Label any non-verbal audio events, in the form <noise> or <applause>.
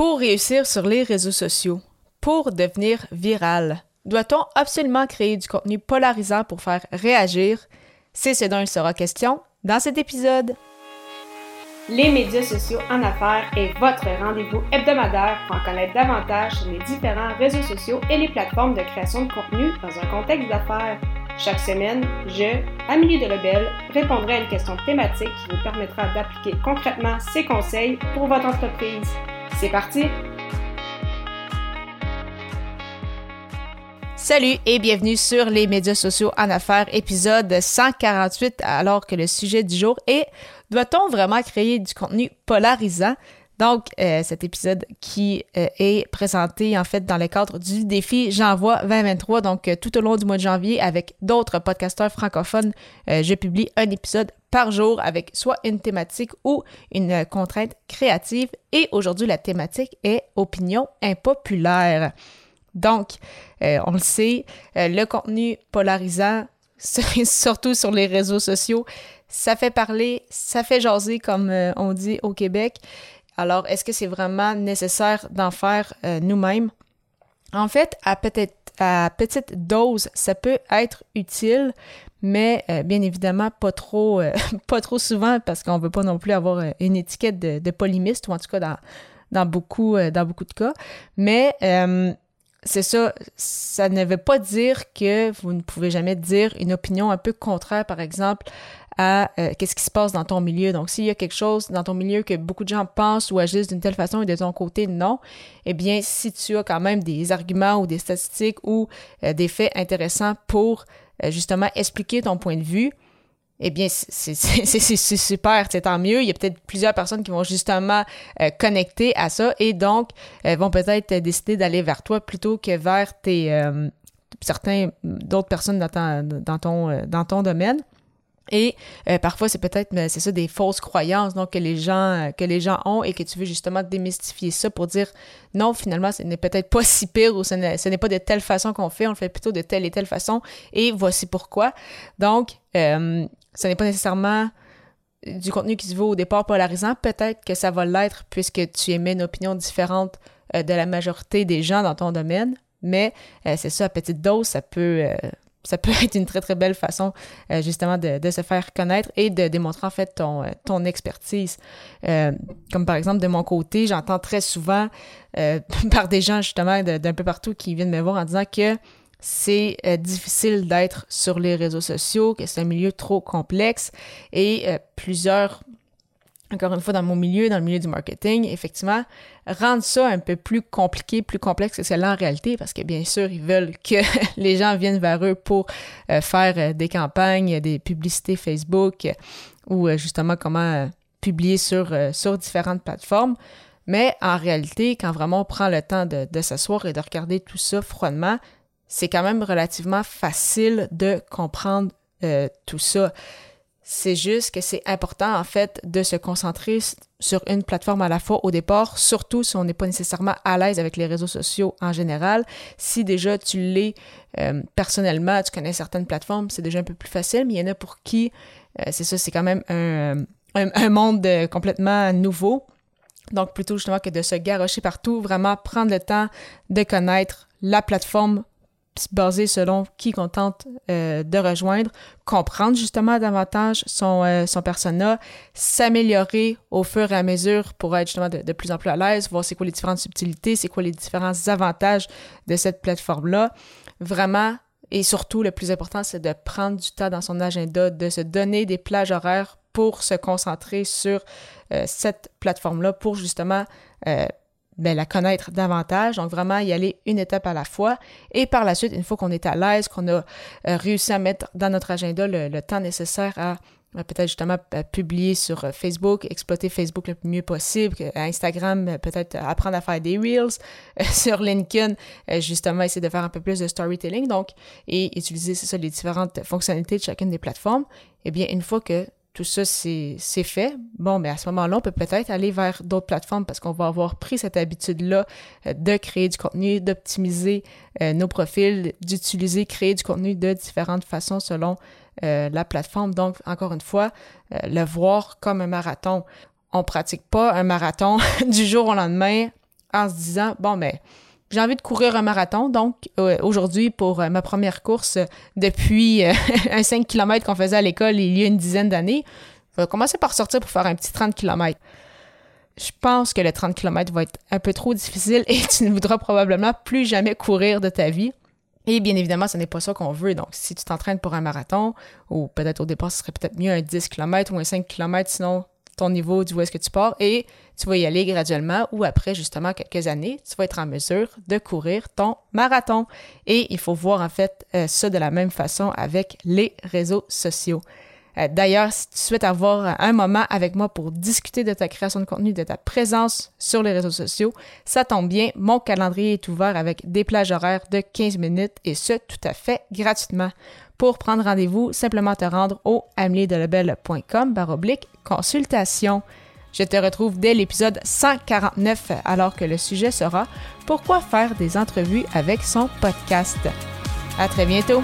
Pour réussir sur les réseaux sociaux, pour devenir viral, doit-on absolument créer du contenu polarisant pour faire réagir? C'est ce dont il sera question dans cet épisode. Les médias sociaux en affaires est votre rendez-vous hebdomadaire pour en connaître davantage sur les différents réseaux sociaux et les plateformes de création de contenu dans un contexte d'affaires. Chaque semaine, je, Amélie Delebel, répondrai à une question thématique qui vous permettra d'appliquer concrètement ces conseils pour votre entreprise. C'est parti! Salut et bienvenue sur les médias sociaux en affaires, épisode 148, alors que le sujet du jour est Doit-on vraiment créer du contenu polarisant? Donc, euh, cet épisode qui euh, est présenté en fait dans le cadre du défi J'envoie 2023. Donc, euh, tout au long du mois de janvier, avec d'autres podcasteurs francophones, je publie un épisode par jour avec soit une thématique ou une contrainte créative. Et aujourd'hui, la thématique est opinion impopulaire. Donc, on le sait, le contenu polarisant, <laughs> surtout sur les réseaux sociaux, ça fait parler, ça fait jaser, comme on dit au Québec. Alors, est-ce que c'est vraiment nécessaire d'en faire euh, nous-mêmes? En fait, à petite dose, ça peut être utile, mais euh, bien évidemment pas trop, euh, <laughs> pas trop souvent parce qu'on veut pas non plus avoir une étiquette de, polymiste ou en tout cas dans, dans beaucoup, dans beaucoup de cas. Mais c'est ça, ça ne veut pas dire que vous ne pouvez jamais dire une opinion un peu contraire, par exemple, à euh, qu'est-ce qui se passe dans ton milieu. Donc, s'il y a quelque chose dans ton milieu que beaucoup de gens pensent ou agissent d'une telle façon et de ton côté, non, eh bien, si tu as quand même des arguments ou des statistiques ou euh, des faits intéressants pour euh, justement expliquer ton point de vue, eh bien, <laughs> c'est super, c'est tant mieux. Il y a peut-être plusieurs personnes qui vont justement connecter à ça et donc vont peut-être décider d'aller vers toi plutôt que vers tes certains d'autres personnes dans, dans, ton, dans ton domaine. Et euh, parfois, c'est peut-être, c'est ça, des fausses croyances donc, que, les gens, euh, que les gens ont et que tu veux justement démystifier ça pour dire non, finalement, ce n'est peut-être pas si pire ou ce n'est pas de telle façon qu'on fait, on le fait plutôt de telle et telle façon et voici pourquoi. Donc, euh, ce n'est pas nécessairement du contenu qui se veut au départ polarisant. Peut-être que ça va l'être puisque tu émets une opinion différente de la majorité des gens dans ton domaine, mais c'est ça, à petite dose, ça peut ça peut être une très très belle façon euh, justement de, de, se faire connaître et de démontrer en fait ton, euh, ton expertise. Euh, comme par exemple de mon côté, j'entends très souvent <laughs> par des gens justement d'un peu partout qui viennent me voir en disant que c'est difficile d'être sur les réseaux sociaux, que c'est un milieu trop complexe et plusieurs encore une fois, dans mon milieu, dans le milieu du marketing, effectivement, rendre ça un peu plus compliqué, plus complexe que c'est là en réalité, parce que bien sûr, ils veulent que <laughs> les gens viennent vers eux pour euh, faire euh, des campagnes, des publicités Facebook ou euh, justement comment publier sur, sur différentes plateformes. Mais en réalité, quand vraiment on prend le temps de, de s'asseoir et de regarder tout ça froidement, c'est quand même relativement facile de comprendre tout ça. C'est juste que c'est important, en fait, de se concentrer sur une plateforme à la fois au départ, surtout si on n'est pas nécessairement à l'aise avec les réseaux sociaux en général. Si déjà tu l'es euh, personnellement, tu connais certaines plateformes, c'est déjà un peu plus facile, mais il y en a pour qui, euh, c'est ça, c'est quand même un, monde complètement nouveau. Donc, plutôt justement que de se garrocher partout, vraiment prendre le temps de connaître la plateforme basé selon qui qu'on tente euh, de rejoindre, comprendre justement davantage son, euh, son persona, s'améliorer au fur et à mesure pour être justement de, plus en plus à l'aise, voir c'est quoi les différentes subtilités, c'est quoi les différents avantages de cette plateforme-là. Vraiment, et surtout, le plus important, c'est de prendre du temps dans son agenda, de se donner des plages horaires pour se concentrer sur euh, cette plateforme-là, pour justement ben, la connaître davantage. Donc, vraiment y aller une étape à la fois. Et par la suite, une fois qu'on est à l'aise, qu'on a euh, réussi à mettre dans notre agenda le, temps nécessaire à peut-être justement publier sur euh, Facebook, exploiter Facebook le mieux possible, Instagram, euh, peut-être apprendre à faire des reels, <laughs> sur LinkedIn, justement essayer de faire un peu plus de storytelling, donc, et utiliser, c'est ça, les différentes fonctionnalités de chacune des plateformes. Eh bien, une fois que tout ça c'est fait, bon, mais à ce moment-là, on peut peut-être aller vers d'autres plateformes parce qu'on va avoir pris cette habitude-là euh, de créer du contenu, d'optimiser euh, nos profils, d'utiliser, créer du contenu de différentes façons selon euh, la plateforme. Donc, encore une fois, le voir comme un marathon. On pratique pas un marathon <laughs> du jour au lendemain en se disant, bon, mais j'ai envie de courir un marathon. Donc, euh, aujourd'hui, pour euh, ma première course depuis <laughs> un 5 km qu'on faisait à l'école il y a une dizaine d'années, je vais commencer par sortir pour faire un petit 30 km. Je pense que le 30 km va être un peu trop difficile et <laughs> tu ne voudras probablement plus jamais courir de ta vie. Et bien évidemment, ce n'est pas ça qu'on veut. Donc, si tu t'entraînes pour un marathon, ou peut-être au départ, ce serait peut-être mieux un 10 km ou un 5 km, sinon ton niveau du où est-ce que tu pars, et tu vas y aller graduellement, ou après justement quelques années, tu vas être en mesure de courir ton marathon. Et il faut voir en fait euh, ça de la même façon avec les réseaux sociaux. Euh, d'ailleurs, si tu souhaites avoir un moment avec moi pour discuter de ta création de contenu, de ta présence sur les réseaux sociaux, ça tombe bien, mon calendrier est ouvert avec des plages horaires de 15 minutes et ce, tout à fait gratuitement. Pour prendre rendez-vous, simplement te rendre au ameliedelebel.com baroblique consultation. Je te retrouve dès l'épisode 149 alors que le sujet sera Pourquoi faire des entrevues avec son podcast. À très bientôt!